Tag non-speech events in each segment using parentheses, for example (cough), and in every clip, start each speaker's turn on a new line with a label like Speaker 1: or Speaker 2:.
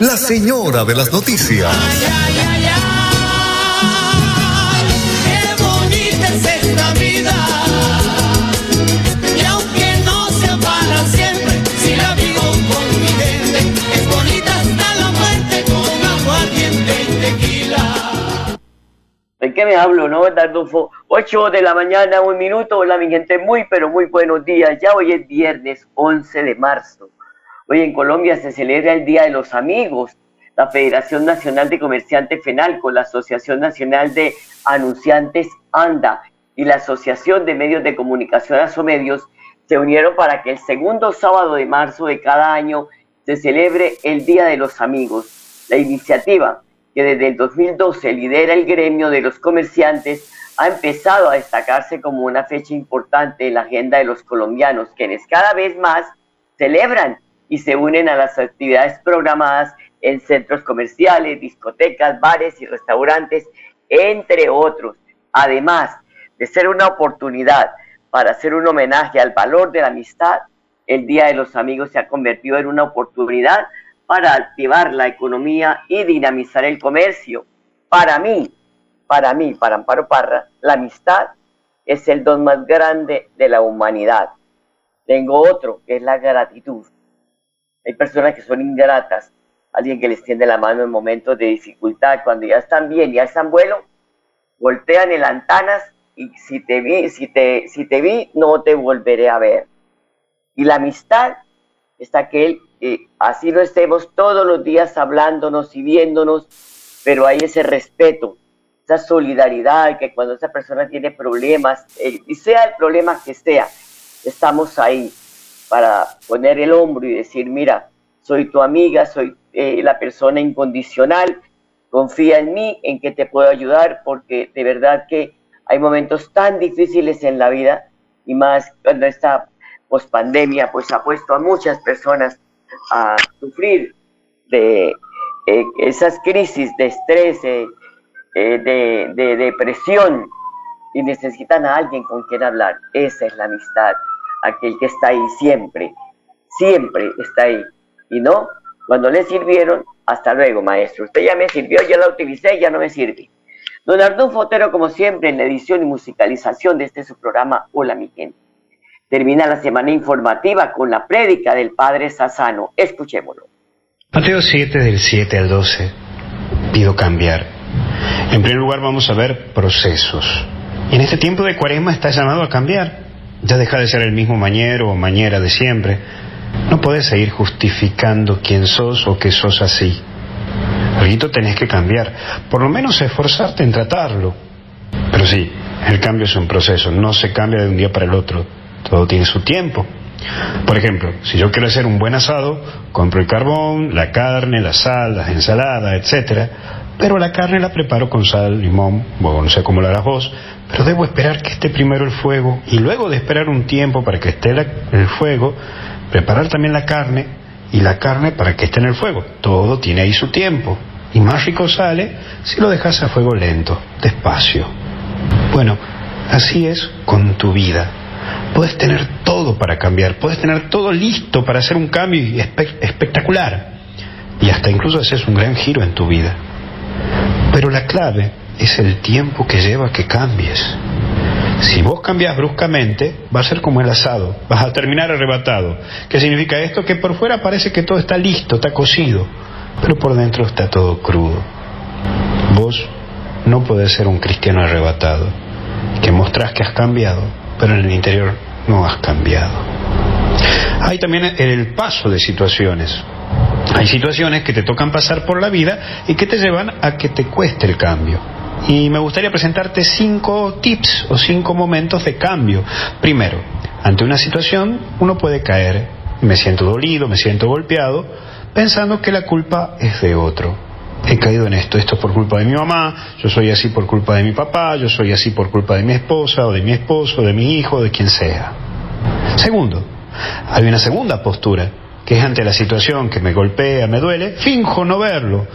Speaker 1: la señora de las noticias.
Speaker 2: Qué bonita es esta vida. Y aunque no sea para siempre, si la vivo con mi gente, es bonita hasta la muerte con aguardiente y tequila.
Speaker 3: ¿De qué me hablo, no, Dardufo? 8 de la mañana, un minuto. Hola, mi gente, muy, pero muy buenos días. Ya hoy es viernes 11 de marzo. Hoy en Colombia se celebra el Día de los Amigos. La Federación Nacional de Comerciantes FENALCO, la Asociación Nacional de Anunciantes ANDA y la Asociación de Medios de Comunicación Asomedios se unieron para que el segundo sábado de marzo de cada año se celebre el Día de los Amigos. La iniciativa, que desde el 2012 lidera el gremio de los comerciantes, ha empezado a destacarse como una fecha importante en la agenda de los colombianos, quienes cada vez más celebran y se unen a las actividades programadas en centros comerciales, discotecas, bares y restaurantes, entre otros. Además de ser una oportunidad para hacer un homenaje al valor de la amistad, el Día de los Amigos se ha convertido en una oportunidad para activar la economía y dinamizar el comercio. Para mí, para mí, para Amparo Parra, la amistad es el don más grande de la humanidad. Tengo otro, que es la gratitud. Hay personas que son ingratas, alguien que les tiende la mano en momentos de dificultad, cuando ya están bien, ya están buenos, voltean en antanas y si te vi, si te, si te vi, no te volveré a ver. Y la amistad es aquel que así no estemos todos los días hablándonos y viéndonos, pero hay ese respeto, esa solidaridad, que cuando esa persona tiene problemas, eh, y sea el problema que sea, estamos ahí para poner el hombro y decir, mira, soy tu amiga, soy eh, la persona incondicional, confía en mí, en que te puedo ayudar, porque de verdad que hay momentos tan difíciles en la vida, y más cuando esta pospandemia pues ha puesto a muchas personas a sufrir de eh, esas crisis de estrés, eh, de depresión, y necesitan a alguien con quien hablar. Esa es la amistad, aquel que está ahí siempre, siempre está ahí. Y no, cuando le sirvieron, hasta luego, maestro. Usted ya me sirvió, ya la utilicé, ya no me sirve. Don Ardón Fotero, como siempre, en la edición y musicalización de este su programa, Hola mi gente. Termina la semana informativa con la prédica del Padre Sassano. Escuchémoslo.
Speaker 4: Mateo 7 del 7 al 12. Pido cambiar. En primer lugar vamos a ver procesos. Y en este tiempo de cuaresma está llamado a cambiar. Ya deja de ser el mismo mañero o mañera de siempre. No puedes seguir justificando quién sos o que sos así. Algo tenés que cambiar. Por lo menos esforzarte en tratarlo. Pero sí, el cambio es un proceso. No se cambia de un día para el otro. Todo tiene su tiempo. Por ejemplo, si yo quiero hacer un buen asado, compro el carbón, la carne, la sal, las ensaladas, etcétera, pero la carne la preparo con sal, limón, bueno, no sé cómo lo harás vos, pero debo esperar que esté primero el fuego y luego de esperar un tiempo para que esté la- el fuego, preparar también la carne y la carne para que esté en el fuego. Todo tiene ahí su tiempo. Y más rico sale si lo dejas a fuego lento, despacio. Bueno, así es con tu vida. Puedes tener todo para cambiar, puedes tener todo listo para hacer un cambio espectacular. Y hasta incluso haces un gran giro en tu vida. Pero la clave es el tiempo que lleva que cambies. Si vos cambias bruscamente, va a ser como el asado, vas a terminar arrebatado. ¿Qué significa esto? Que por fuera parece que todo está listo, está cocido, pero por dentro está todo crudo. Vos no podés ser un cristiano arrebatado, que mostrás que has cambiado, pero en el interior no has cambiado. Hay también el paso de situaciones. Hay situaciones que te tocan pasar por la vida y que te llevan a que te cueste el cambio. Y me gustaría presentarte cinco tips o cinco momentos de cambio. Primero, ante una situación uno puede caer, me siento dolido, me siento golpeado, pensando que la culpa es de otro. He caído en esto, esto es por culpa de mi mamá, yo soy así por culpa de mi papá, yo soy así por culpa de mi esposa o de mi esposo, de mi hijo, de quien sea. Segundo, hay una segunda postura, que es ante la situación que me golpea, me duele, finjo no verlo.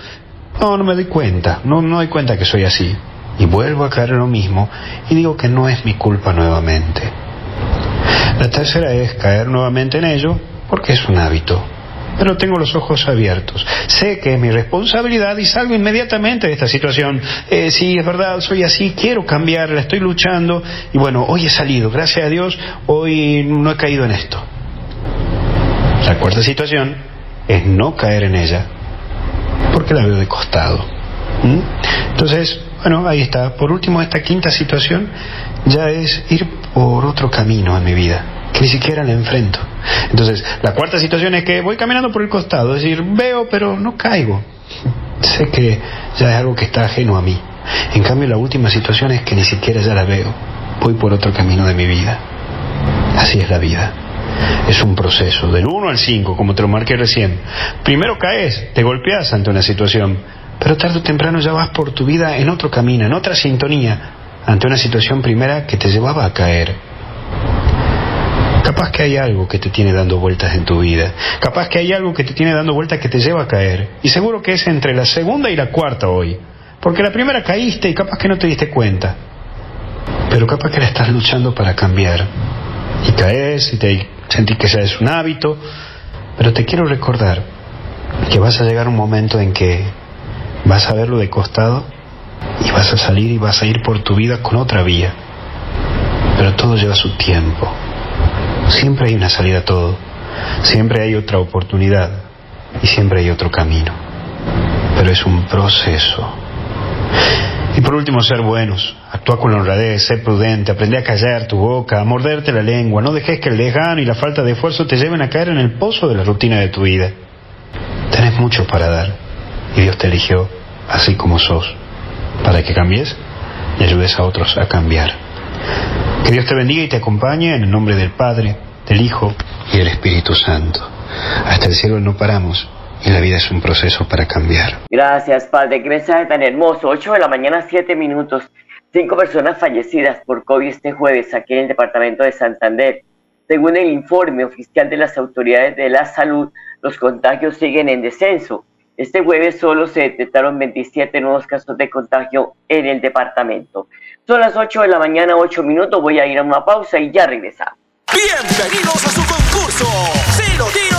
Speaker 4: No, no me doy cuenta, no, no doy cuenta que soy así. Y vuelvo a caer en lo mismo y digo que no es mi culpa nuevamente. La tercera es caer nuevamente en ello porque es un hábito. Pero tengo los ojos abiertos. Sé que es mi responsabilidad y salgo inmediatamente de esta situación. Eh, sí, es verdad, soy así, quiero cambiar, la estoy luchando. Y bueno, hoy he salido, gracias a Dios, hoy no he caído en esto. La cuarta situación es no caer en ella, porque la veo de costado. ¿Mm? Entonces, bueno, ahí está. Por último, esta quinta situación ya es ir por otro camino en mi vida, que ni siquiera la enfrento. Entonces, la cuarta situación es que voy caminando por el costado, es decir, veo pero no caigo. Sé que ya es algo que está ajeno a mí. En cambio, la última situación es que ni siquiera ya la veo. Voy por otro camino de mi vida. Así es la vida. Es un proceso, del 1 al 5, como te lo marqué recién. Primero caes, te golpeas ante una situación, pero tarde o temprano ya vas por tu vida en otro camino, en otra sintonía, ante una situación primera que te llevaba a caer. Capaz que hay algo que te tiene dando vueltas en tu vida. Capaz que hay algo que te tiene dando vueltas que te lleva a caer. Y seguro que es entre la segunda y la cuarta hoy. Porque la primera caíste y capaz que no te diste cuenta. Pero capaz que la estás luchando para cambiar. Y caes y te sentís que ya es un hábito. Pero te quiero recordar que vas a llegar un momento en que vas a verlo de costado y vas a salir y vas a ir por tu vida con otra vía. Pero todo lleva su tiempo. Siempre hay una salida a todo. Siempre hay otra oportunidad y siempre hay otro camino. Pero es un proceso. Y por último, ser buenos. Actúa con la honradez, ser prudente, aprende a callar tu boca, a morderte la lengua. No dejes que el desgano y la falta de esfuerzo te lleven a caer en el pozo de la rutina de tu vida. Tenés mucho para dar y Dios te eligió así como sos para que cambies y ayudes a otros a cambiar. Que Dios te bendiga y te acompañe en el nombre del Padre, del Hijo y del Espíritu Santo. Hasta el cielo no paramos y la vida es un proceso para cambiar.
Speaker 3: Gracias, Padre. Qué mensaje tan hermoso. 8 de la mañana, 7 minutos. Cinco personas fallecidas por COVID este jueves aquí en el departamento de Santander. Según el informe oficial de las autoridades de la salud, los contagios siguen en descenso. Este jueves solo se detectaron 27 nuevos casos de contagio en el departamento. Son las 8 de la mañana, 8 minutos. Voy a ir a una pausa y ya regresamos.
Speaker 5: Bienvenidos a su concurso. Si lo tiro,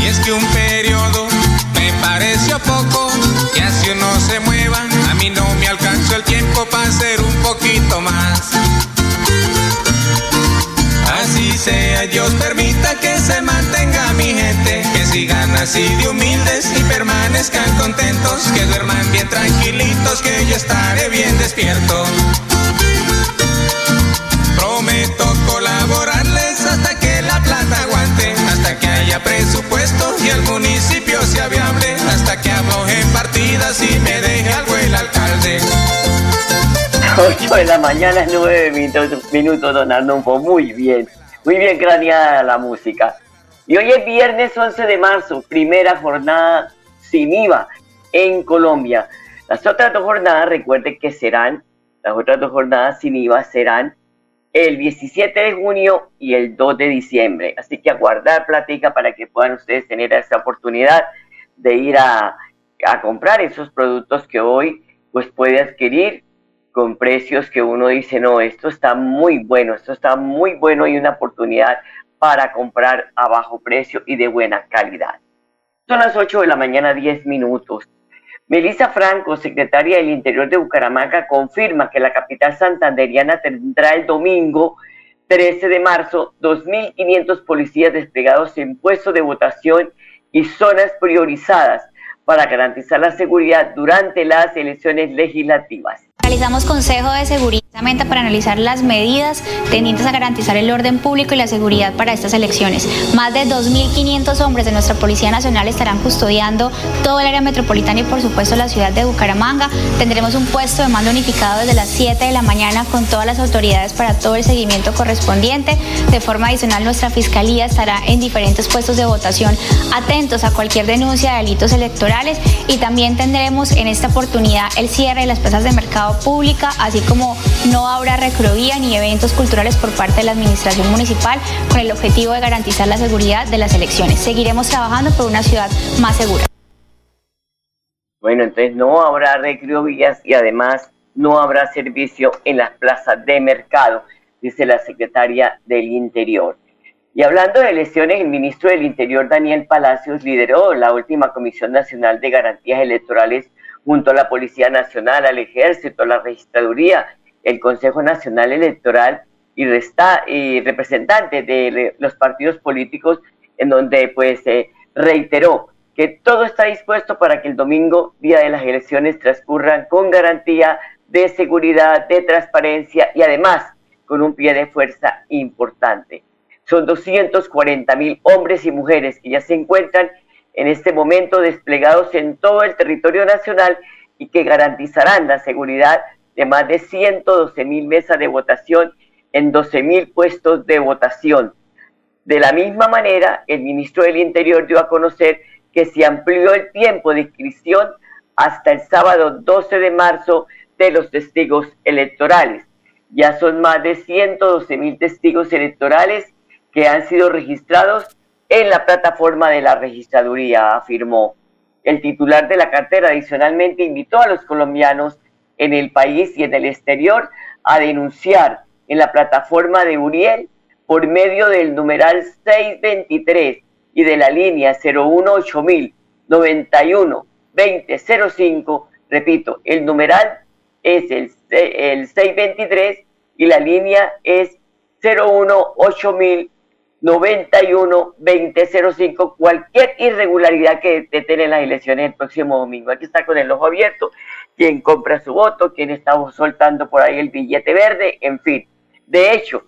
Speaker 6: Y es que un periodo me pareció poco, que así uno se mueva, a mí no me alcanzó el tiempo para hacer un poquito más. Así sea, Dios permita que se mantenga mi gente, que sigan así de humildes y permanezcan contentos, que duerman bien tranquilitos, que yo estaré bien despierto. Presupuesto y el municipio sea viable, hasta que en partidas y me deje algo el alcalde. (laughs)
Speaker 3: 8 de la mañana, 9 minutos, minutos don Arnulfo. Muy bien, muy bien craneada la música. Y hoy es viernes 11 de marzo, primera jornada sin IVA en Colombia. Las otras dos jornadas, recuerden que serán, las otras dos jornadas sin IVA serán el 17 de junio y el 2 de diciembre. Así que aguardar platica para que puedan ustedes tener esta oportunidad de ir a, a comprar esos productos que hoy pues puede adquirir con precios que uno dice, no, esto está muy bueno, esto está muy bueno y una oportunidad para comprar a bajo precio y de buena calidad. Son las 8 de la mañana, 10 minutos. Melissa Franco, secretaria del Interior de Bucaramanga, confirma que la capital santanderiana tendrá el domingo 13 de marzo, 2.500 policías desplegados en puestos de votación y zonas priorizadas para garantizar la seguridad durante las elecciones legislativas.
Speaker 7: Realizamos consejo de seguridad para analizar las medidas tendientes a garantizar el orden público y la seguridad para estas elecciones. Más de 2.500 hombres de nuestra Policía Nacional estarán custodiando todo el área metropolitana y por supuesto la ciudad de Bucaramanga. Tendremos un puesto de mando unificado desde las 7 de la mañana con todas las autoridades para todo el seguimiento correspondiente. De forma adicional, nuestra Fiscalía estará en diferentes puestos de votación atentos a cualquier denuncia de delitos electorales y también tendremos en esta oportunidad el cierre de las plazas de mercado pública, así como no habrá recrovía ni eventos culturales por parte de la Administración Municipal con el objetivo de garantizar la seguridad de las elecciones. Seguiremos trabajando por una ciudad más segura.
Speaker 3: Bueno, entonces no habrá recreovías y además no habrá servicio en las plazas de mercado, dice la secretaria del Interior. Y hablando de elecciones, el ministro del Interior, Daniel Palacios, lideró la última Comisión Nacional de Garantías Electorales junto a la Policía Nacional, al Ejército, a la Registraduría el Consejo Nacional Electoral y, resta, y de los partidos políticos, en donde pues reiteró que todo está dispuesto para que el domingo, día de las elecciones, transcurran con garantía de seguridad, de transparencia y además con un pie de fuerza importante. Son 240 mil hombres y mujeres que ya se encuentran en este momento desplegados en todo el territorio nacional y que garantizarán la seguridad de más de 112 mil mesas de votación en 12 mil puestos de votación. De la misma manera, el ministro del Interior dio a conocer que se amplió el tiempo de inscripción hasta el sábado 12 de marzo de los testigos electorales. Ya son más de 112 mil testigos electorales que han sido registrados en la plataforma de la registraduría, afirmó. El titular de la cartera adicionalmente invitó a los colombianos en el país y en el exterior a denunciar en la plataforma de Uriel por medio del numeral 623 y de la línea 018000 91 2005. Repito, el numeral es el, el 623 y la línea es 018000 91 2005. Cualquier irregularidad que detene las elecciones el próximo domingo. Hay que estar con el ojo abierto quién compra su voto, quién está soltando por ahí el billete verde, en fin. De hecho,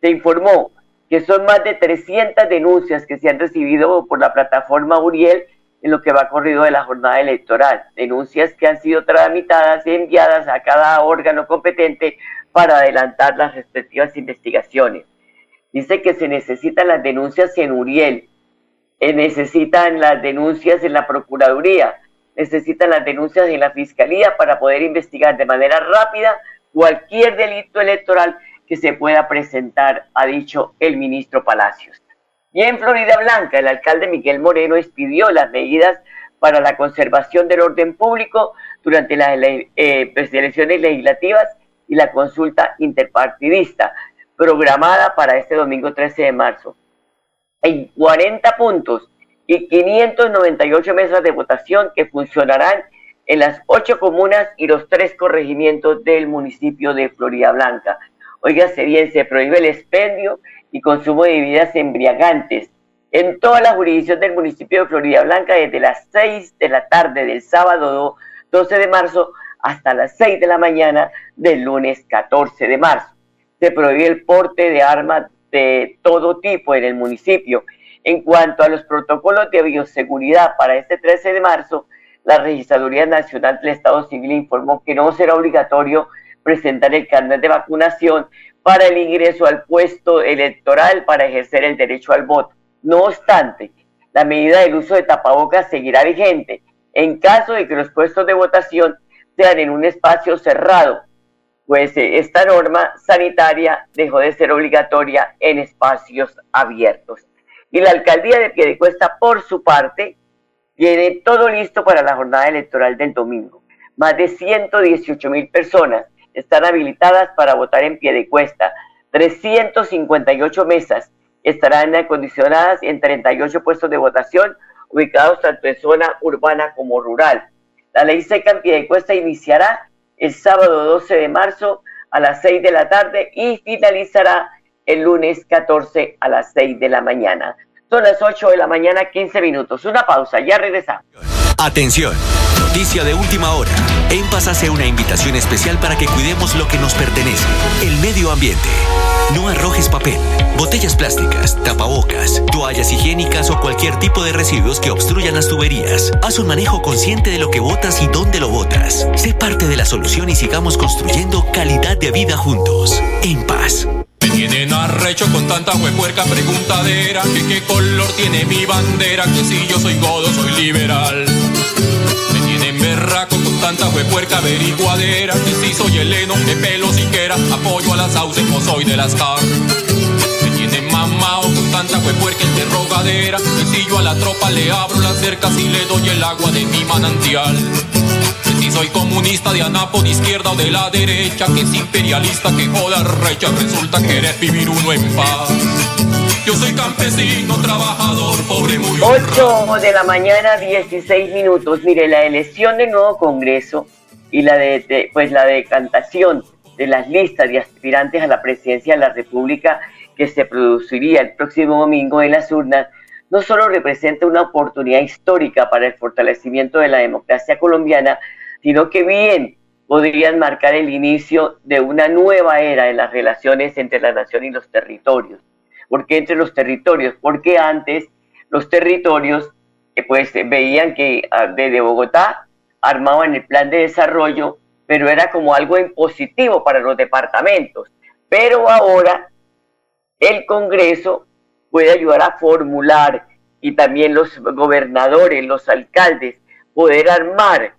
Speaker 3: se informó que son más de 300 denuncias que se han recibido por la plataforma Uriel en lo que va corrido de la jornada electoral. Denuncias que han sido tramitadas y enviadas a cada órgano competente para adelantar las respectivas investigaciones. Dice que se necesitan las denuncias en Uriel, se necesitan las denuncias en la Procuraduría, necesitan las denuncias de la Fiscalía para poder investigar de manera rápida cualquier delito electoral que se pueda presentar, ha dicho el ministro Palacios. Y en Florida Blanca, el alcalde Miguel Moreno expidió las medidas para la conservación del orden público durante las eh, pues, elecciones legislativas y la consulta interpartidista programada para este domingo 13 de marzo. En 40 puntos y 598 mesas de votación que funcionarán en las ocho comunas y los tres corregimientos del municipio de Florida Blanca. Oígase bien, se prohíbe el expendio y consumo de bebidas embriagantes en toda la jurisdicción del municipio de Florida Blanca desde las 6 de la tarde del sábado 12 de marzo hasta las 6 de la mañana del lunes 14 de marzo. Se prohíbe el porte de armas de todo tipo en el municipio en cuanto a los protocolos de bioseguridad para este 13 de marzo, la Registraduría Nacional del Estado Civil informó que no será obligatorio presentar el carnet de vacunación para el ingreso al puesto electoral para ejercer el derecho al voto. No obstante, la medida del uso de tapabocas seguirá vigente en caso de que los puestos de votación sean en un espacio cerrado, pues eh, esta norma sanitaria dejó de ser obligatoria en espacios abiertos. Y la alcaldía de Piedecuesta, por su parte, tiene todo listo para la jornada electoral del domingo. Más de 118 mil personas están habilitadas para votar en Piedecuesta. 358 mesas estarán acondicionadas en 38 puestos de votación ubicados tanto en zona urbana como rural. La ley seca en Piedecuesta iniciará el sábado 12 de marzo a las 6 de la tarde y finalizará el lunes 14 a las 6 de la mañana. Son las 8 de la mañana, 15 minutos. Una pausa, ya regresamos.
Speaker 8: Atención, noticia de última hora. En Paz hace una invitación especial para que cuidemos lo que nos pertenece, el medio ambiente. No arrojes papel, botellas plásticas, tapabocas, toallas higiénicas o cualquier tipo de residuos que obstruyan las tuberías. Haz un manejo consciente de lo que botas y dónde lo botas. Sé parte de la solución y sigamos construyendo calidad de vida juntos. En paz.
Speaker 6: Tienen arrecho con tanta huepuerca preguntadera Que qué color tiene mi bandera Que si yo soy godo, soy liberal. Me tienen berraco con tanta huepuerca averiguadera Que si soy heleno, de pelo siquiera Apoyo a las sauces, no soy de las car Me tienen mamao con tanta huepuerca interrogadera Que si yo a la tropa le abro las cercas Y le doy el agua de mi manantial soy comunista de Anapo, de izquierda o de la derecha, que es imperialista, que joda recha, resulta querer vivir uno en paz. Yo soy campesino, trabajador, pobre, muy
Speaker 3: 8 de la mañana, 16 minutos. Mire, la elección del nuevo Congreso y la de, de- pues la decantación de las listas de aspirantes a la presidencia de la República que se produciría el próximo domingo en las urnas no solo representa una oportunidad histórica para el fortalecimiento de la democracia colombiana, sino que bien podrían marcar el inicio de una nueva era en las relaciones entre la nación y los territorios. ¿Por qué entre los territorios? Porque antes los territorios eh, pues veían que ah, desde Bogotá armaban el plan de desarrollo, pero era como algo impositivo para los departamentos. Pero ahora el Congreso puede ayudar a formular y también los gobernadores, los alcaldes, poder armar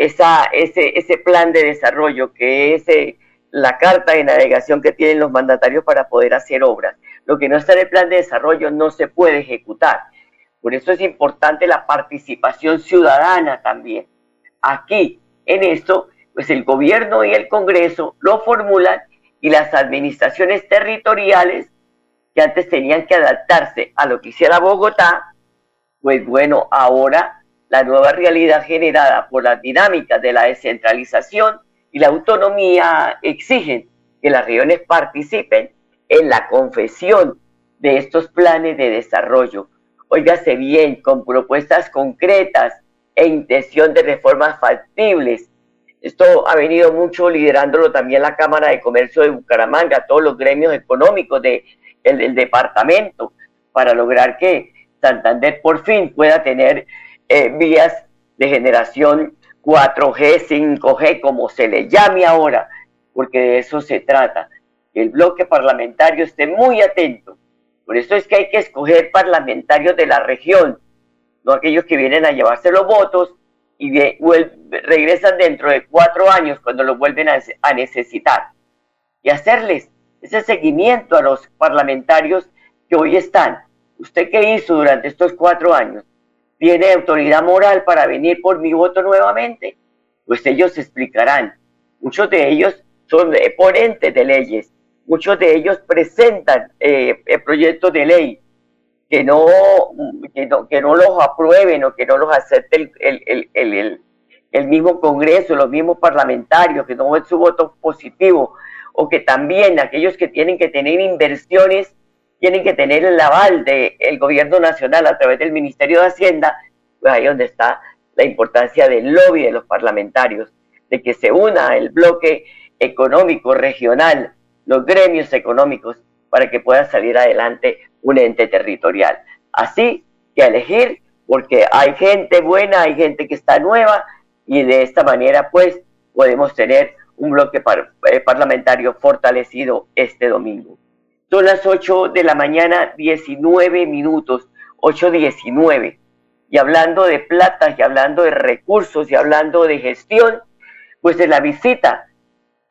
Speaker 3: esa, ese, plan de desarrollo que es eh, la carta de navegación que tienen los mandatarios para poder hacer obras. Lo que no está en el plan de desarrollo no se puede ejecutar. Por eso es importante la participación ciudadana también. Aquí, en esto, pues el gobierno y el Congreso lo formulan y las administraciones territoriales que antes tenían que adaptarse a lo que hiciera Bogotá, pues bueno, ahora la nueva realidad generada por las dinámicas de la descentralización y la autonomía exigen que las regiones participen en la confesión de estos planes de desarrollo. Óigase bien, con propuestas concretas e intención de reformas factibles. Esto ha venido mucho liderándolo también la Cámara de Comercio de Bucaramanga, todos los gremios económicos de, el, del departamento, para lograr que Santander por fin pueda tener eh, vías de generación 4G, 5G, como se le llame ahora, porque de eso se trata. Que el bloque parlamentario esté muy atento. Por eso es que hay que escoger parlamentarios de la región, no aquellos que vienen a llevarse los votos y regresan dentro de cuatro años cuando los vuelven a, a necesitar. Y hacerles ese seguimiento a los parlamentarios que hoy están. ¿Usted qué hizo durante estos cuatro años? ¿Tiene autoridad moral para venir por mi voto nuevamente? Pues ellos explicarán. Muchos de ellos son ponentes de leyes. Muchos de ellos presentan eh, eh, proyectos de ley que no, que no, que no los aprueben o que no los acepte el, el, el, el, mismo Congreso, los mismos parlamentarios, que no ven su voto positivo, o que también aquellos que tienen que tener inversiones tienen que tener el aval del gobierno nacional a través del Ministerio de Hacienda, pues ahí donde está la importancia del lobby de los parlamentarios, de que se una el bloque económico regional, los gremios económicos, para que pueda salir adelante un ente territorial. Así que elegir, porque hay gente buena, hay gente que está nueva, y de esta manera, pues, podemos tener un bloque par- eh, parlamentario fortalecido este domingo. Son las 8 de la mañana, 19 minutos, 8.19. Y hablando de plata, y hablando de recursos, y hablando de gestión, pues en la visita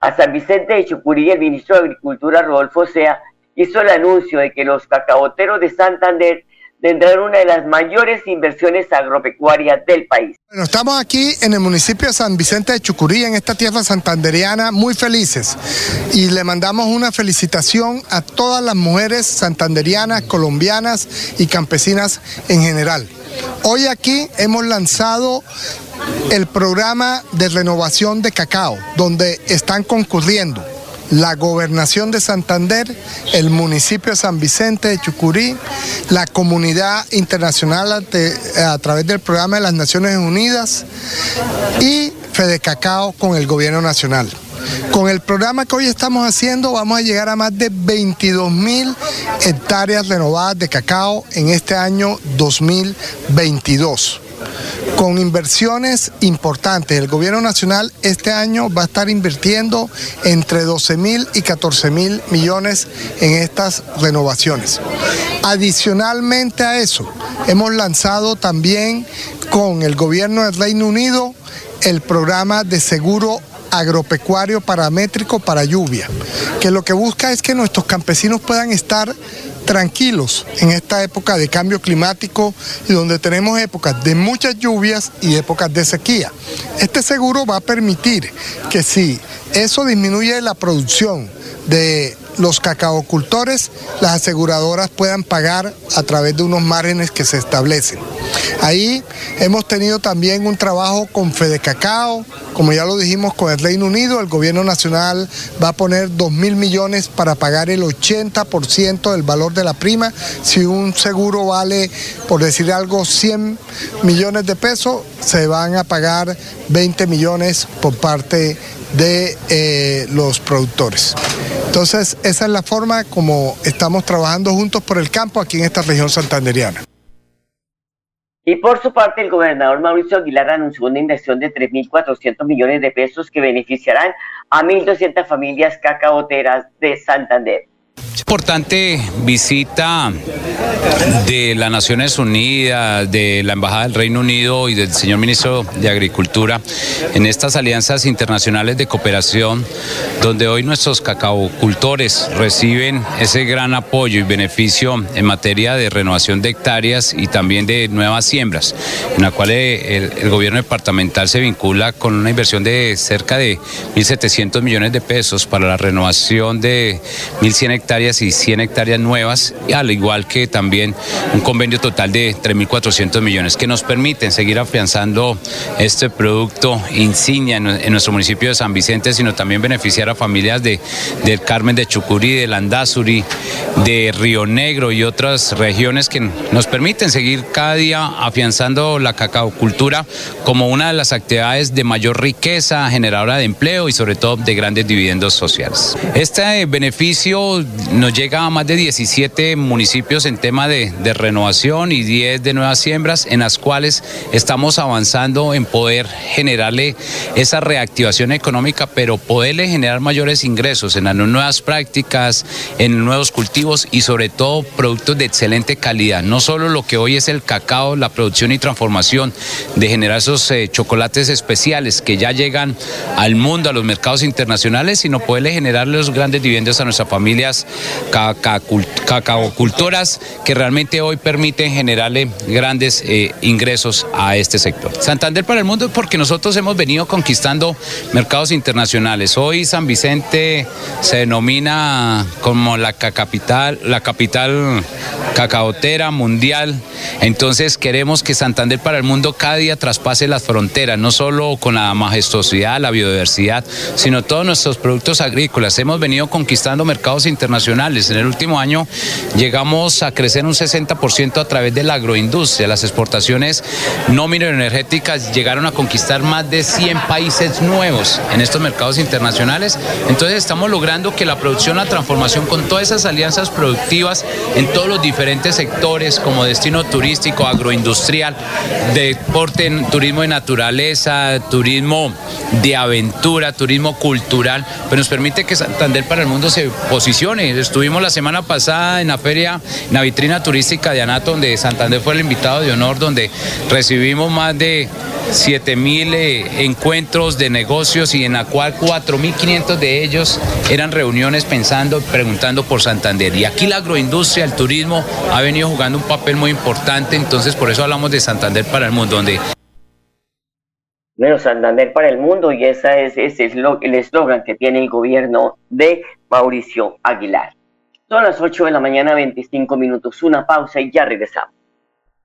Speaker 3: a San Vicente de Chucurí, el ministro de Agricultura, Rodolfo Sea, hizo el anuncio de que los cacaoteros de Santander tendrán una de las mayores inversiones agropecuarias del país.
Speaker 9: Bueno, estamos aquí en el municipio de San Vicente de Chucurí, en esta tierra santanderiana, muy felices. Y le mandamos una felicitación a todas las mujeres santanderianas, colombianas y campesinas en general. Hoy aquí hemos lanzado el programa de renovación de cacao, donde están concurriendo la gobernación de Santander, el municipio de San Vicente de Chucurí, la comunidad internacional a través del programa de las Naciones Unidas y Fede Cacao con el gobierno nacional. Con el programa que hoy estamos haciendo vamos a llegar a más de 22 mil hectáreas renovadas de cacao en este año 2022 con inversiones importantes. El gobierno nacional este año va a estar invirtiendo entre 12 mil y 14 mil millones en estas renovaciones. Adicionalmente a eso, hemos lanzado también con el gobierno del Reino Unido el programa de seguro agropecuario paramétrico para lluvia, que lo que busca es que nuestros campesinos puedan estar tranquilos en esta época de cambio climático y donde tenemos épocas de muchas lluvias y épocas de sequía. Este seguro va a permitir que si eso disminuye la producción de los cacaocultores, las aseguradoras puedan pagar a través de unos márgenes que se establecen. Ahí hemos tenido también un trabajo con Fede Cacao, como ya lo dijimos con el Reino Unido, el gobierno nacional va a poner 2 mil millones para pagar el 80% del valor de la prima. Si un seguro vale, por decir algo, 100 millones de pesos, se van a pagar 20 millones por parte de eh, los productores. Entonces, esa es la forma como estamos trabajando juntos por el campo aquí en esta región santanderiana.
Speaker 3: Y por su parte, el gobernador Mauricio Aguilar anunció una inversión de 3.400 millones de pesos que beneficiarán a 1.200 familias cacaoteras de Santander.
Speaker 10: Importante visita de las Naciones Unidas, de la Embajada del Reino Unido y del señor ministro de Agricultura en estas alianzas internacionales de cooperación, donde hoy nuestros cacaocultores reciben ese gran apoyo y beneficio en materia de renovación de hectáreas y también de nuevas siembras, en la cual el, el gobierno departamental se vincula con una inversión de cerca de 1.700 millones de pesos para la renovación de 1.100 hectáreas y 100 hectáreas nuevas, al igual que también un convenio total de 3.400 millones que nos permiten seguir afianzando este producto insignia en, nuestro municipio de San Vicente, sino también beneficiar a familias de, del Carmen de Chucurí, de Landazuri, de Río Negro y otras regiones que nos permiten seguir cada día afianzando la cacaocultura como una de las actividades de mayor riqueza, generadora de empleo y sobre todo de grandes dividendos sociales. Este beneficio nos llega a más de 17 municipios en tema de, renovación y 10 de nuevas siembras, en las cuales estamos avanzando en poder generarle esa reactivación económica, pero poderle generar mayores ingresos en las nuevas prácticas, en nuevos cultivos y sobre todo productos de excelente calidad. No solo lo que hoy es el cacao, la producción y transformación de generar esos eh, chocolates especiales que ya llegan al mundo, a los mercados internacionales, sino poderle generar los grandes dividendos a nuestras familias cacaocultoras que realmente hoy permiten generarle grandes eh, ingresos a este sector. Santander para el mundo porque nosotros hemos venido conquistando mercados internacionales. Hoy San Vicente se denomina como la capital, la capital cacaotera mundial. Entonces queremos que Santander para el mundo cada día traspase las fronteras, no solo con la majestuosidad, la biodiversidad, sino todos nuestros productos agrícolas. Hemos venido conquistando mercados internacionales en el último año llegamos a crecer un 60% a través de la agroindustria. Las exportaciones no mineroenergéticas llegaron a conquistar más de 100 países nuevos en estos mercados internacionales. Entonces estamos logrando que la producción, la transformación con todas esas alianzas productivas en todos los diferentes sectores como destino turístico, agroindustrial, deporte, turismo de naturaleza, turismo de aventura, turismo cultural, pues nos permite que Santander para el mundo se posicione. Estuvimos la semana pasada en la feria, en la vitrina turística de Anato, donde Santander fue el invitado de honor, donde recibimos más de 7 mil eh, encuentros de negocios y en la cual 4.500 de ellos eran reuniones pensando, preguntando por Santander. Y aquí la agroindustria, el turismo ha venido jugando un papel muy importante, entonces por eso hablamos de Santander para el mundo, donde
Speaker 3: bueno, Santander para el mundo y ese es, ese es el eslogan que tiene el gobierno de Mauricio Aguilar. Son las 8 de la mañana, 25 minutos. Una pausa y ya regresamos.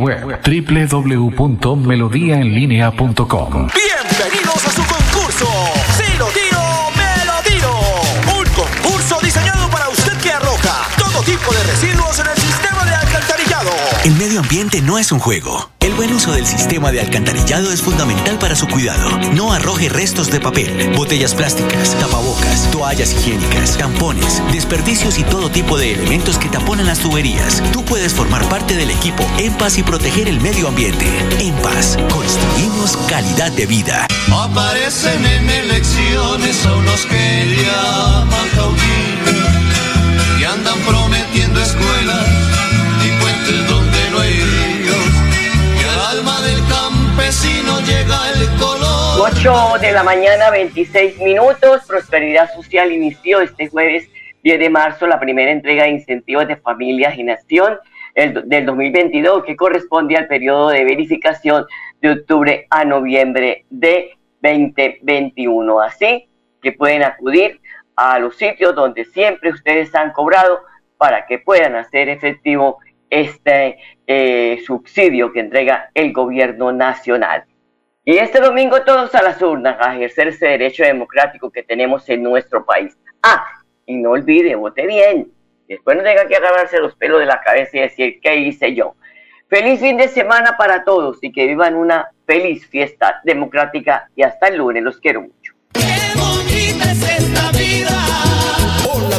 Speaker 11: www.melodiaenlinea.com.
Speaker 5: Bienvenidos a su concurso. Si tiro, me tiro. Un concurso diseñado para usted que arroja todo tipo de residuos en el.
Speaker 8: El medio ambiente no es un juego. El buen uso del sistema de alcantarillado es fundamental para su cuidado. No arroje restos de papel, botellas plásticas, tapabocas, toallas higiénicas, tampones, desperdicios y todo tipo de elementos que taponan las tuberías. Tú puedes formar parte del equipo En y proteger el medio ambiente. En Paz, construimos calidad de vida.
Speaker 2: Aparecen en elecciones a unos que llaman caudillos y andan prometiendo escuelas y puentes campesino llega el color.
Speaker 3: 8 de la mañana, 26 minutos. Prosperidad Social inició este jueves 10 de marzo la primera entrega de incentivos de familias y nación el- del 2022, que corresponde al periodo de verificación de octubre a noviembre de 2021. Así que pueden acudir a los sitios donde siempre ustedes han cobrado para que puedan hacer efectivo este eh, subsidio que entrega el gobierno nacional. Y este domingo todos a las urnas a ejercer ese derecho democrático que tenemos en nuestro país. Ah, y no olvide, vote bien. Después no tenga que agarrarse los pelos de la cabeza y decir, ¿qué hice yo? Feliz fin de semana para todos y que vivan una feliz fiesta democrática y hasta el lunes. Los quiero mucho.